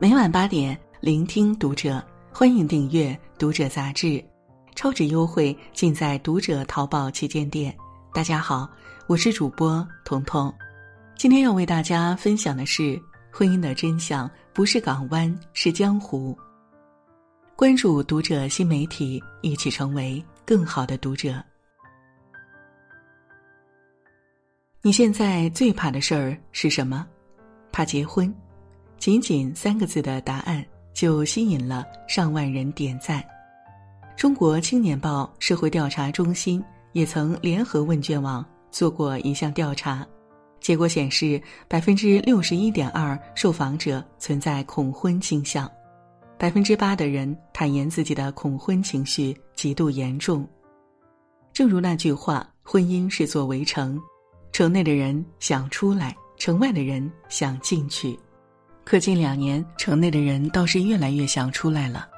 每晚八点，聆听读者，欢迎订阅《读者》杂志，超值优惠尽在《读者》淘宝旗舰店。大家好，我是主播彤彤，今天要为大家分享的是：婚姻的真相不是港湾，是江湖。关注《读者》新媒体，一起成为更好的读者。你现在最怕的事儿是什么？怕结婚？仅仅三个字的答案就吸引了上万人点赞。中国青年报社会调查中心也曾联合问卷网做过一项调查，结果显示，百分之六十一点二受访者存在恐婚倾向，百分之八的人坦言自己的恐婚情绪极度严重。正如那句话：“婚姻是座围城，城内的人想出来，城外的人想进去。”可近两年，城内的人倒是越来越想出来了，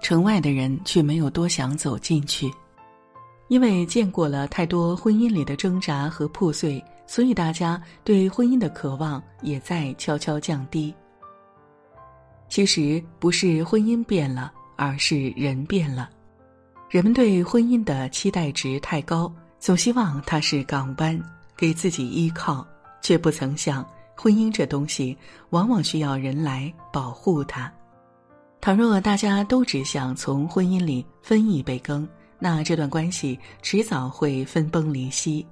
城外的人却没有多想走进去，因为见过了太多婚姻里的挣扎和破碎，所以大家对婚姻的渴望也在悄悄降低。其实不是婚姻变了，而是人变了。人们对婚姻的期待值太高，总希望它是港湾，给自己依靠，却不曾想。婚姻这东西，往往需要人来保护它。倘若大家都只想从婚姻里分一杯羹，那这段关系迟早会分崩离析。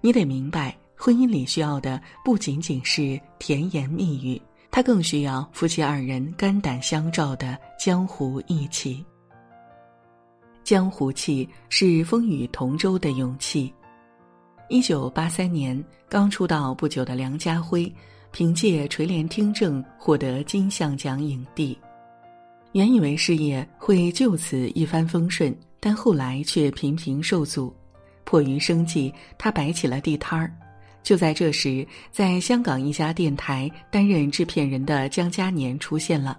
你得明白，婚姻里需要的不仅仅是甜言蜜语，它更需要夫妻二人肝胆相照的江湖义气。江湖气是风雨同舟的勇气。一九八三年，刚出道不久的梁家辉，凭借《垂帘听政》获得金像奖影帝。原以为事业会就此一帆风顺，但后来却频频受阻。迫于生计，他摆起了地摊儿。就在这时，在香港一家电台担任制片人的江嘉年出现了。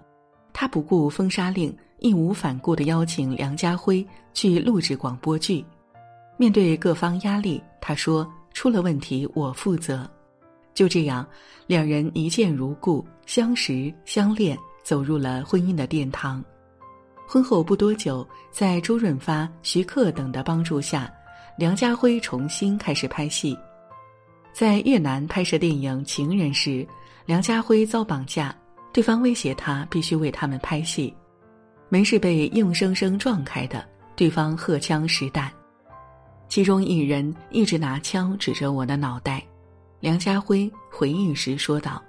他不顾封杀令，义无反顾地邀请梁家辉去录制广播剧。面对各方压力，他说：“出了问题我负责。”就这样，两人一见如故，相识相恋，走入了婚姻的殿堂。婚后不多久，在周润发、徐克等的帮助下，梁家辉重新开始拍戏。在越南拍摄电影《情人》时，梁家辉遭绑架，对方威胁他必须为他们拍戏，门是被硬生生撞开的，对方荷枪实弹。其中一人一直拿枪指着我的脑袋，梁家辉回忆时说道。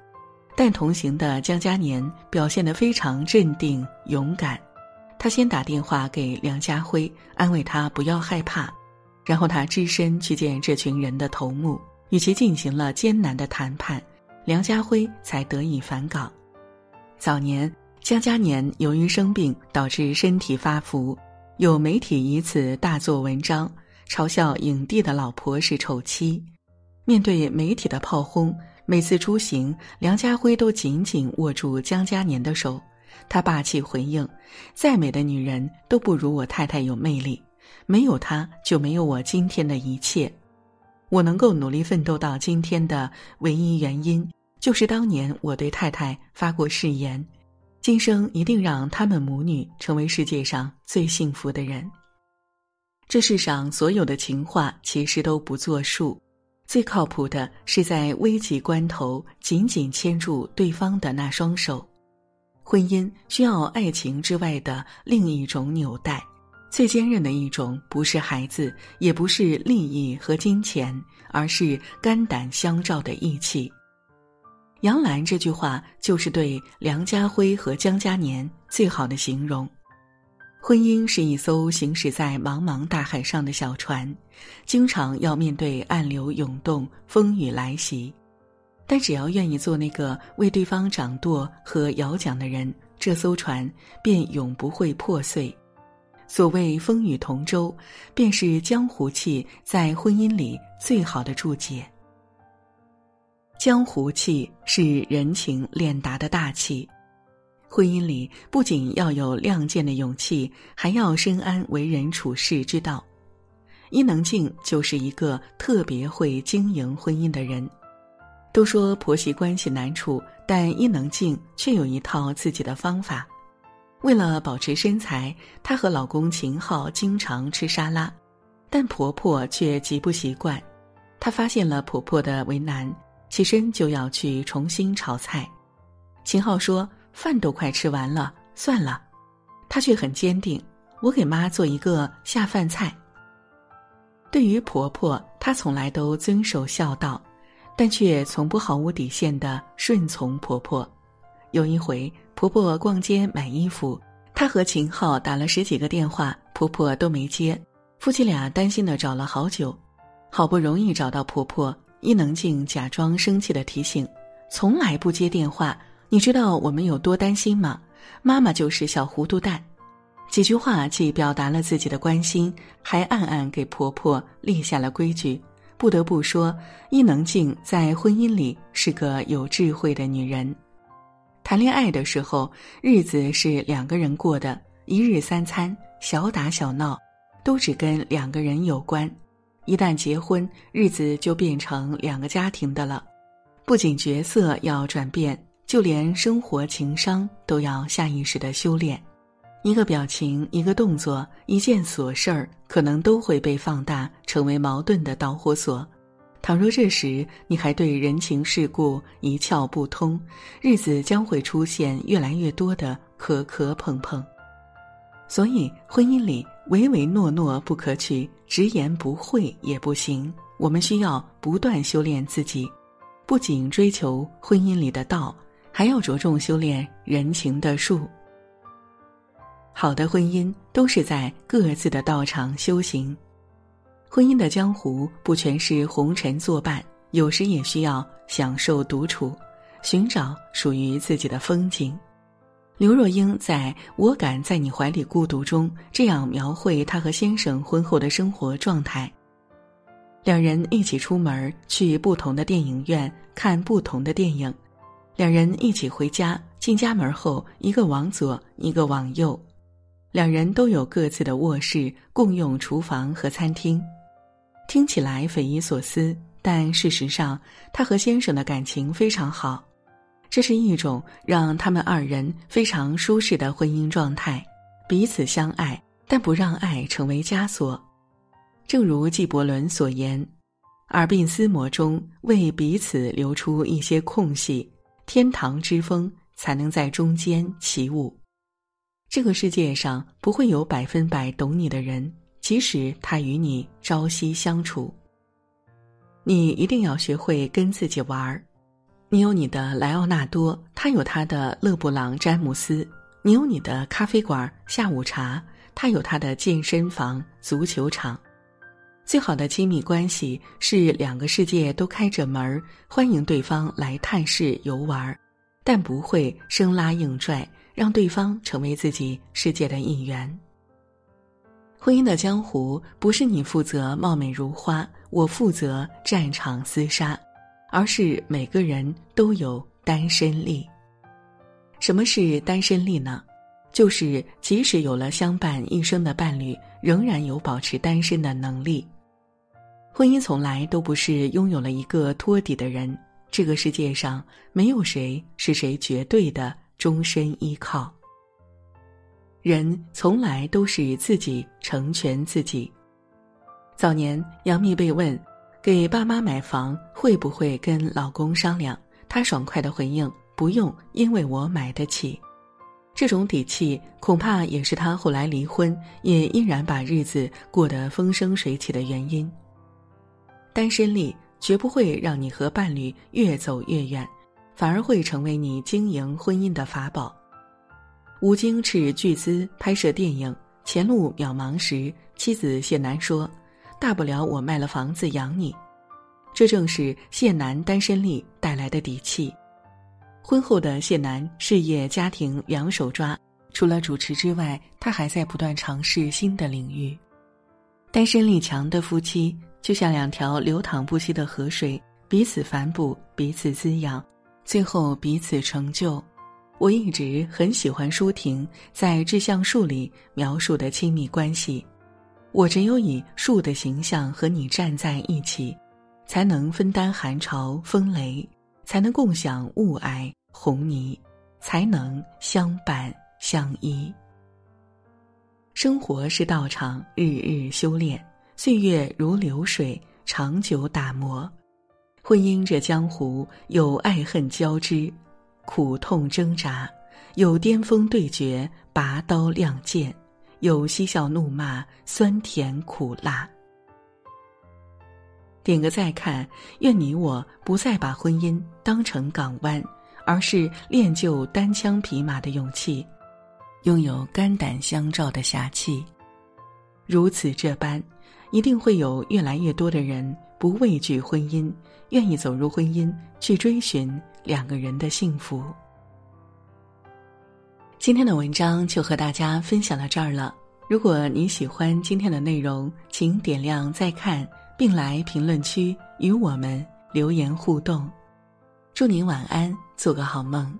但同行的江嘉年表现得非常镇定勇敢，他先打电话给梁家辉，安慰他不要害怕，然后他只身去见这群人的头目，与其进行了艰难的谈判，梁家辉才得以返岗。早年江嘉年由于生病导致身体发福，有媒体以此大做文章。嘲笑影帝的老婆是丑妻，面对媒体的炮轰，每次出行，梁家辉都紧紧握住江嘉年的手。他霸气回应：“再美的女人都不如我太太有魅力，没有她就没有我今天的一切。我能够努力奋斗到今天的唯一原因，就是当年我对太太发过誓言，今生一定让他们母女成为世界上最幸福的人。”这世上所有的情话其实都不作数，最靠谱的是在危急关头紧紧牵住对方的那双手。婚姻需要爱情之外的另一种纽带，最坚韧的一种不是孩子，也不是利益和金钱，而是肝胆相照的义气。杨澜这句话就是对梁家辉和江嘉年最好的形容。婚姻是一艘行驶在茫茫大海上的小船，经常要面对暗流涌动、风雨来袭。但只要愿意做那个为对方掌舵和摇桨的人，这艘船便永不会破碎。所谓风雨同舟，便是江湖气在婚姻里最好的注解。江湖气是人情练达的大气。婚姻里不仅要有亮剑的勇气，还要深谙为人处事之道。伊能静就是一个特别会经营婚姻的人。都说婆媳关系难处，但伊能静却有一套自己的方法。为了保持身材，她和老公秦昊经常吃沙拉，但婆婆却极不习惯。她发现了婆婆的为难，起身就要去重新炒菜。秦昊说：“饭都快吃完了，算了。”她却很坚定：“我给妈做一个下饭菜。”对于婆婆，她从来都遵守孝道，但却从不毫无底线的顺从婆婆。有一回，婆婆逛街买衣服，她和秦昊打了十几个电话，婆婆都没接，夫妻俩担心的找了好久，好不容易找到婆婆，伊能静假装生气的提醒：“从来不接电话，你知道我们有多担心吗？妈妈就是小糊涂蛋。”几句话既表达了自己的关心，还暗暗给婆婆立下了规矩。不得不说，伊能静在婚姻里是个有智慧的女人。谈恋爱的时候，日子是两个人过的，一日三餐、小打小闹，都只跟两个人有关。一旦结婚，日子就变成两个家庭的了。不仅角色要转变，就连生活情商都要下意识的修炼。一个表情，一个动作，一件琐事儿，可能都会被放大，成为矛盾的导火索。倘若这时你还对人情世故一窍不通，日子将会出现越来越多的磕磕碰碰。所以，婚姻里唯唯诺诺不可取，直言不讳也不行。我们需要不断修炼自己，不仅追求婚姻里的道，还要着重修炼人情的术。好的婚姻都是在各自的道场修行，婚姻的江湖不全是红尘作伴，有时也需要享受独处，寻找属于自己的风景。刘若英在《我敢在你怀里孤独》中这样描绘她和先生婚后的生活状态：两人一起出门去不同的电影院看不同的电影，两人一起回家，进家门后一个往左，一个往右。两人都有各自的卧室，共用厨房和餐厅，听起来匪夷所思，但事实上，他和先生的感情非常好。这是一种让他们二人非常舒适的婚姻状态，彼此相爱，但不让爱成为枷锁。正如纪伯伦所言：“耳鬓厮磨中，为彼此留出一些空隙，天堂之风才能在中间起舞。”这个世界上不会有百分百懂你的人，即使他与你朝夕相处。你一定要学会跟自己玩儿。你有你的莱奥纳多，他有他的勒布朗詹姆斯；你有你的咖啡馆下午茶，他有他的健身房足球场。最好的亲密关系是两个世界都开着门欢迎对方来探视游玩，但不会生拉硬拽。让对方成为自己世界的一员。婚姻的江湖不是你负责貌美如花，我负责战场厮杀，而是每个人都有单身力。什么是单身力呢？就是即使有了相伴一生的伴侣，仍然有保持单身的能力。婚姻从来都不是拥有了一个托底的人，这个世界上没有谁是谁绝对的。终身依靠。人从来都是自己成全自己。早年杨幂被问给爸妈买房会不会跟老公商量，她爽快的回应：“不用，因为我买得起。”这种底气恐怕也是她后来离婚也依然把日子过得风生水起的原因。单身力绝不会让你和伴侣越走越远。反而会成为你经营婚姻的法宝。吴京斥巨资拍摄电影，前路渺茫时，妻子谢楠说：“大不了我卖了房子养你。”这正是谢楠单身力带来的底气。婚后的谢楠事业家庭两手抓，除了主持之外，他还在不断尝试新的领域。单身力强的夫妻就像两条流淌不息的河水，彼此反哺，彼此滋养。最后彼此成就。我一直很喜欢舒婷在《志向树》里描述的亲密关系。我只有以树的形象和你站在一起，才能分担寒潮风雷，才能共享雾霭红泥，才能相伴相依。生活是道场，日日修炼，岁月如流水，长久打磨。婚姻这江湖，有爱恨交织，苦痛挣扎；有巅峰对决，拔刀亮剑；有嬉笑怒骂，酸甜苦辣。点个再看，愿你我不再把婚姻当成港湾，而是练就单枪匹马的勇气，拥有肝胆相照的侠气。如此这般，一定会有越来越多的人不畏惧婚姻，愿意走入婚姻，去追寻两个人的幸福。今天的文章就和大家分享到这儿了。如果你喜欢今天的内容，请点亮再看。并来评论区与我们留言互动，祝您晚安，做个好梦。